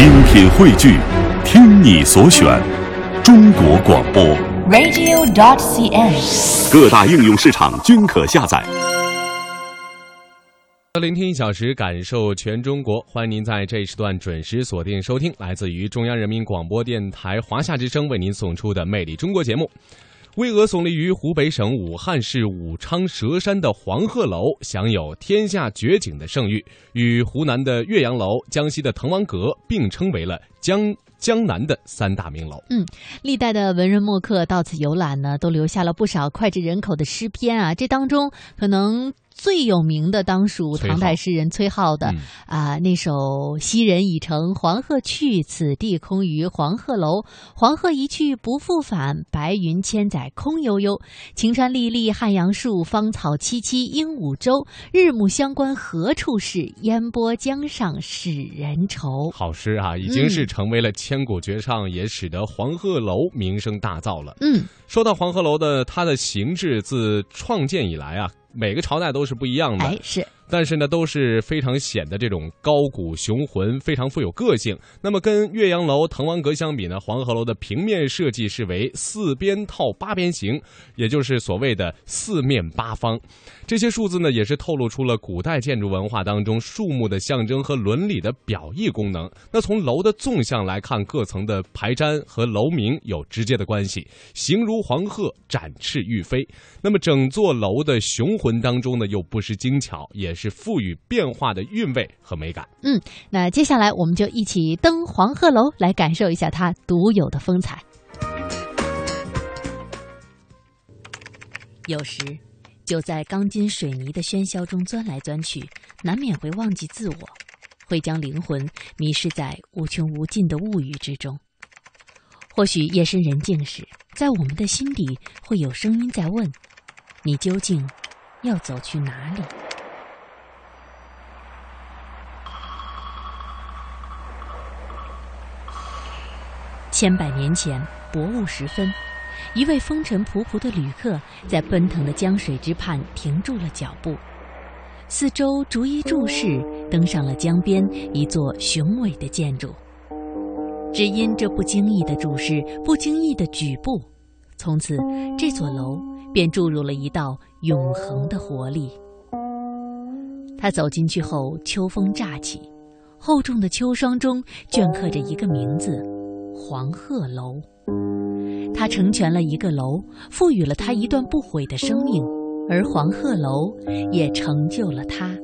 精品汇聚，听你所选，中国广播。radio.dot.cn，。各大应用市场均可下载。聆听一小时，感受全中国。欢迎您在这一时段准时锁定收听，来自于中央人民广播电台华夏之声为您送出的《魅力中国》节目。巍峨耸立于湖北省武汉市武昌蛇山的黄鹤楼，享有“天下绝景”的盛誉，与湖南的岳阳楼、江西的滕王阁并称为了江江南的三大名楼。嗯历代的文人墨客到此游览呢，都留下了不少脍炙人口的诗篇啊。这当中可能最有名的当属唐代诗人崔颢的嗯啊、那首“昔人已乘黄鹤去，此地空余黄鹤楼。黄鹤一去不复返，白云千载空悠悠。晴川历历汉阳树，芳草萋萋鹦鹉洲。日暮乡关何处是？烟波江上使人愁。”好诗啊，已经是成为了千古绝唱，也使得黄鹤楼名声大噪了。嗯，说到黄鹤楼的，它的形制自创建以来啊，每个朝代都是不一样的。哎，是但是呢，都是非常显得这种高古雄浑，非常富有个性。那么跟岳阳楼、滕王阁相比呢，黄鹤楼的平面设计是为四边套八边形，也就是所谓的四面八方。这些数字呢，也是透露出了古代建筑文化当中树木的象征和伦理的表意功能。那从楼的纵向来看，各层的排毡和楼名有直接的关系，形如黄鹤，展翅欲飞。那么整座楼的雄浑当中呢，又不失精巧，也是赋予变化的韵味和美感。嗯那接下来我们就一起登黄鹤楼，来感受一下它独有的风采。有时，就在钢筋水泥的喧嚣中钻来钻去，难免会忘记自我，会将灵魂迷失在无穷无尽的物欲之中。或许夜深人静时，在我们的心底会有声音在问：你究竟要走去哪里？千百年前，薄雾时分，一位风尘仆仆的旅客在奔腾的江水之畔停住了脚步，四周逐一注视，登上了江边一座雄伟的建筑。只因这不经意的注视，不经意的举步，从此这座楼便注入了一道永恒的活力。他走进去后，秋风乍起，厚重的秋霜中镌刻着一个名字。黄鹤楼，他成全了一个楼，赋予了他一段不悔的生命，而黄鹤楼也成就了他。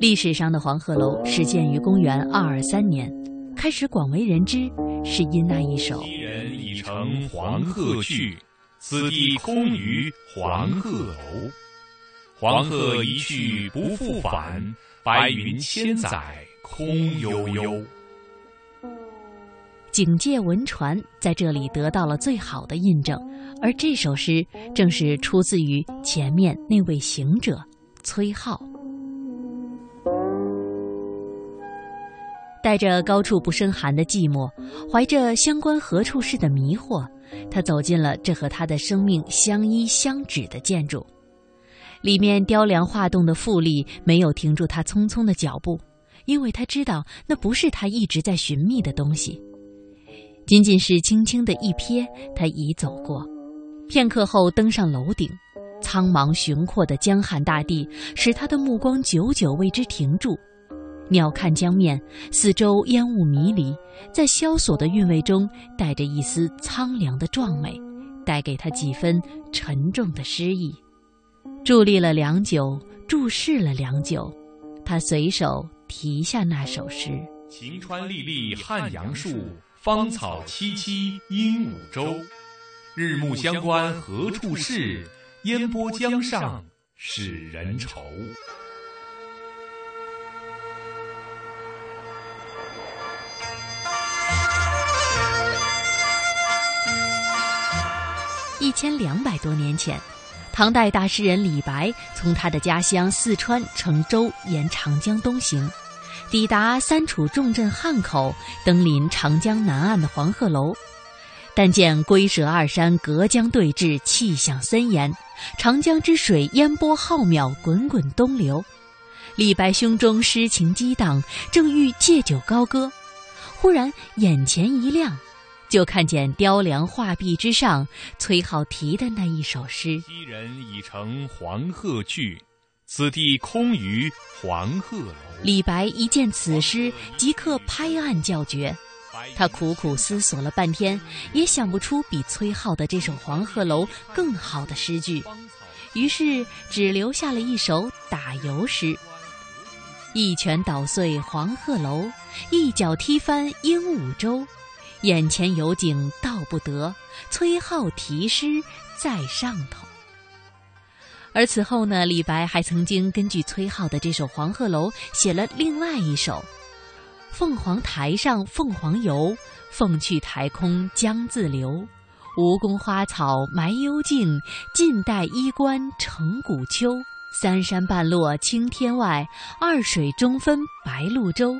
历史上的黄鹤楼始建于公元二二三年，开始广为人知，是因那一首昔人已乘黄鹤去，此地空余黄鹤楼。黄鹤一去不复返，白云千载空悠悠。警戒文传在这里得到了最好的印证，而这首诗正是出自于前面那位行者崔颢。带着高处不胜寒的寂寞，怀着相关何处是的迷惑，他走进了这和他的生命相依相指的建筑。里面雕梁画栋的富丽没有停住他匆匆的脚步，因为他知道那不是他一直在寻觅的东西。仅仅是轻轻的一瞥，他已走过。片刻后登上楼顶，苍茫雄阔的江汉大地使他的目光久久为之停住。鸟瞰江面，四周烟雾迷离，在萧索的韵味中带着一丝苍凉的壮美，带给他几分沉重的诗意。伫立了良久，注视了良久，他随手题下那首诗。晴川历历汉阳树，芳草萋萋鹦鹉洲。日暮乡关何处是？烟波江上使人愁。一千两百多年前，唐代大诗人李白从他的家乡四川乘舟沿长江东行，抵达三楚重镇汉口，登临长江南岸的黄鹤楼。但见龟蛇二山隔江对峙，气象森严，长江之水烟波浩渺，滚滚东流。李白胸中诗情激荡，正欲借酒高歌，忽然眼前一亮，就看见雕梁画壁之上崔颢题的那一首诗：“昔人已乘黄鹤去，此地空余黄鹤楼。”李白一见此诗，即刻拍案叫绝。他苦苦思索了半天，也想不出比崔颢的这首《黄鹤楼》更好的诗句，于是只留下了一首打油诗：“一拳捣碎黄鹤楼，一脚踢翻鹦鹉洲。眼前有景道不得，崔颢题诗在上头。”而此后呢，李白还曾经根据崔颢的这首《黄鹤楼》写了另外一首。凤凰台上凤凰游，凤去台空江自流。吴宫花草埋幽径，晋代衣冠成古丘。三山半落青天外，二水中分白鹭洲。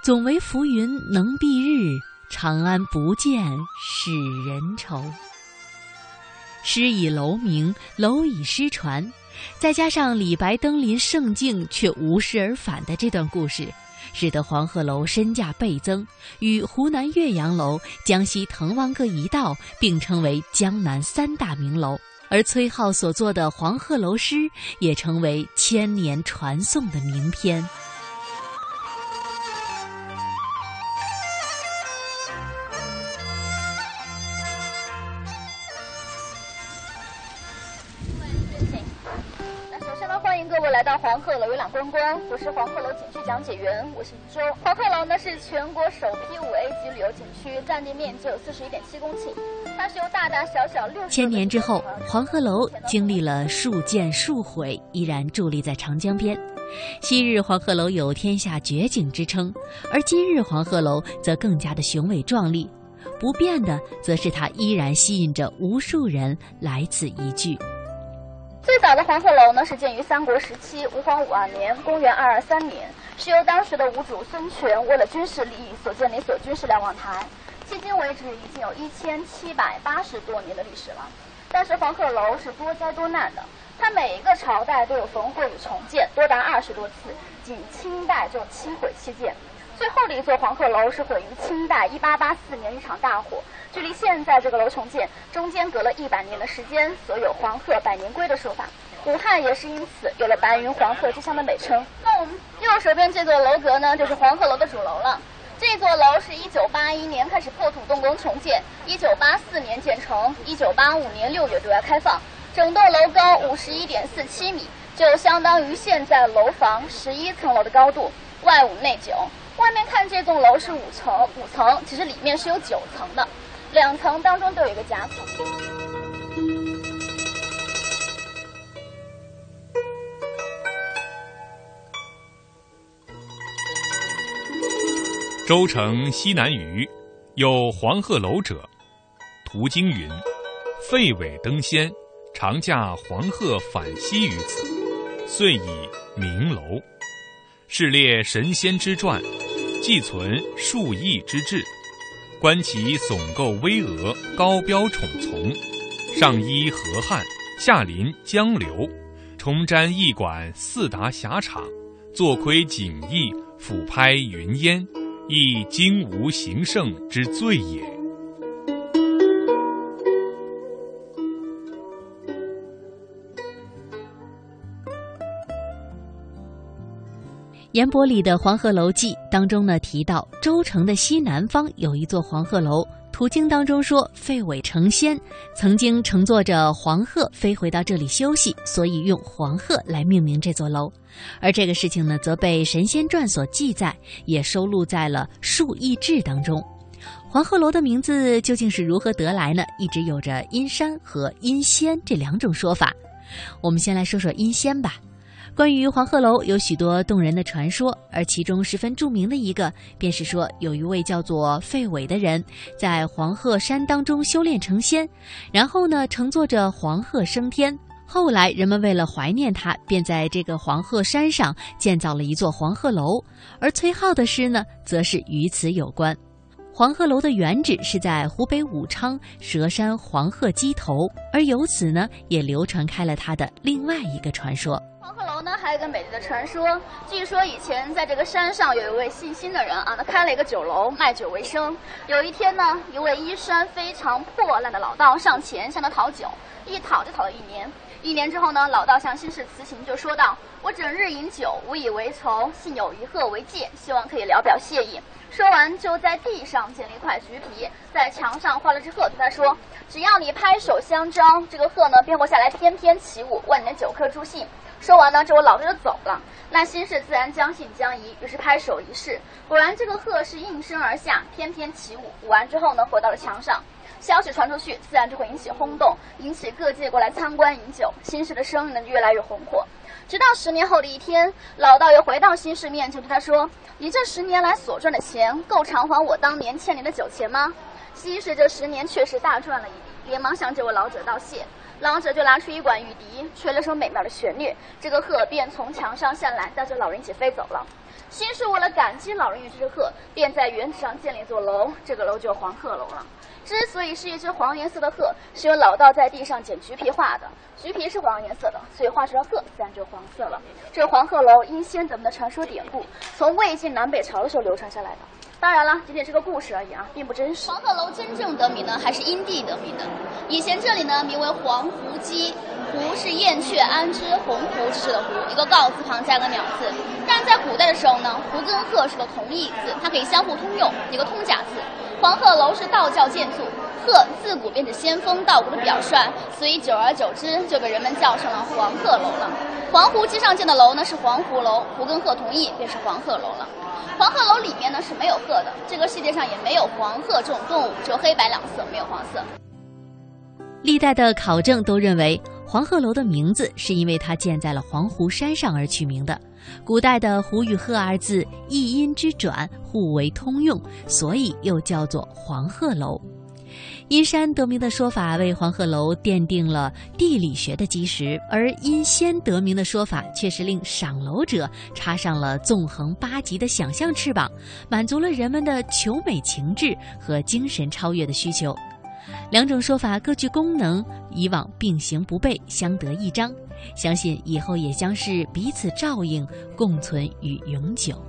总为浮云能蔽日，长安不见使人愁。诗以楼名，楼以诗传，再加上李白登临胜境却无事而返的这段故事。使得黄鹤楼身价倍增，与湖南岳阳楼、江西滕王阁一道并称为江南三大名楼。而崔颢所作的《黄鹤楼》诗也成为千年传颂的名篇。鹤楼游览观光，我是黄鹤楼景区讲解员，我是周。黄鹤楼呢是全国首批五 A 级旅游景区，占地面积有四十一点七公顷，它是由大大小小六千年之后，黄鹤楼经历了数建数毁，依然伫立在长江边。昔日黄鹤楼有天下绝景之称，而今日黄鹤楼则更加的雄伟壮丽。不变的，则是它依然吸引着无数人来此一聚。最早的黄鹤楼呢，是建于三国时期吴黄五二年（公元二二三年），是由当时的吴主孙权为了军事利益所建的一所军事瞭望台。迄今为止，已经有一千七百八十多年的历史了。但是黄鹤楼是多灾多难的，它每一个朝代都有焚毁与重建，多达二十多次，仅清代就七毁七建。最后的一座黄鹤楼是毁于清代一八八四年一场大火。距离现在这个楼重建中间隔了一百年的时间，所有“黄鹤百年归”的说法。武汉也是因此有了“白云黄鹤之乡”的美称。那我们右手边这座楼阁呢，就是黄鹤楼的主楼了。这座楼是一九八一年开始破土动工重建，一九八四年建成，一九八五年六月对外开放。整栋楼高五十一点四七米，就相当于现在楼房十一层楼的高度，外五内九。外面看这栋楼是五层，五层其实里面是有九层的。两层当中都有一个夹层。周城西南隅有黄鹤楼者，途经云：“废尾登仙，常驾黄鹤返西于此，遂以名楼。是列神仙之传，寄存数亿之志。”观其耸构巍峨，高标宠从，上依河汉，下临江流，重瞻驿馆四达狭场，坐窥景异，俯拍云烟，亦经无形胜之最也。严伯里的《黄鹤楼记》当中呢提到，周城的西南方有一座黄鹤楼。途经当中说，废尾成仙，曾经乘坐着黄鹤飞回到这里休息，所以用黄鹤来命名这座楼。而这个事情呢，则被《神仙传》所记载，也收录在了《数异志》当中。黄鹤楼的名字究竟是如何得来呢？一直有着阴山和阴仙这两种说法。我们先来说说阴仙吧。关于黄鹤楼有许多动人的传说，而其中十分著名的一个，便是说有一位叫做费伟的人，在黄鹤山当中修炼成仙，然后呢乘坐着黄鹤升天。后来人们为了怀念他，便在这个黄鹤山上建造了一座黄鹤楼。而崔颢的诗呢，则是与此有关。黄鹤楼的原址是在湖北武昌佘山黄鹤矶头，而由此呢，也流传开了他的另外一个传说。还有一个美丽的传说。据说以前在这个山上有一位姓辛的人啊，他开了一个酒楼，卖酒为生。有一天呢，一位衣衫非常破烂的老道上前向他讨酒，一讨就讨了一年。一年之后呢，老道向辛氏辞行，就说道：“我整日饮酒，无以为酬，幸有一鹤为戒，希望可以聊表谢意。”说完，就在地上捡了一块橘皮，在墙上画了只鹤，对他说：“只要你拍手相招，这个鹤呢便会下来翩翩起舞，万年酒客助兴。”说完呢，这位老道就走了。那辛氏自然将信将疑，于是拍手一试，果然这个鹤是应声而下，翩翩起舞。舞完之后呢，回到了墙上。消息传出去，自然就会引起轰动，引起各界过来参观饮酒。新氏的生意呢越来越红火。直到十年后的一天，老道又回到新氏面前，对他说：“你这十年来所赚的钱，够偿还我当年欠你的酒钱吗？”新氏这十年确实大赚了一笔，连忙向这位老者道谢。老者就拿出一管玉笛，吹了首美妙的旋律，这个鹤便从墙上下来，带着老人一起飞走了。新氏为了感激老人与这只鹤，便在原址上建了一座楼，这个楼就是黄鹤楼了。之所以是一只黄颜色的鹤，是由老道在地上捡橘皮画的。橘皮是黄颜色的，所以画出来鹤自然就黄色了。这黄鹤楼因先德们的传说典故，从魏晋南北朝的时候流传下来的。当然了，仅仅是个故事而已啊，并不真实。黄鹤楼真正得名呢，还是因地得名的。以前这里呢，名为黄鹄矶，鹄是燕雀安知鸿鹄之势的鹄，一个告字旁加个鸟字。但在古代的时候呢，鹄跟鹤是个同义字，它可以相互通用，一个通假字。黄鹤楼是道教建筑，鹤自古便是仙风道骨的表率，所以久而久之就被人们叫成了黄鹤楼了。黄鹄矶上建的楼呢是黄鹄楼，鹄跟鹤同义，便是黄鹤楼了。黄鹤楼里面呢是没有鹤的，这个世界上也没有黄鹤这种动物，只有黑白两色，没有黄色。历代的考证都认为，黄鹤楼的名字是因为它建在了黄湖山上而取名的。古代的“鹄”与“鹤”二字一音之转，互为通用，所以又叫做黄鹤楼。因山得名的说法为黄鹤楼奠定了地理学的基石，而因仙得名的说法却是令赏楼者插上了纵横八极的想象翅膀，满足了人们的求美情志和精神超越的需求。两种说法各具功能，以往并行不悖，相得益彰。相信以后也将是彼此照应，共存与永久。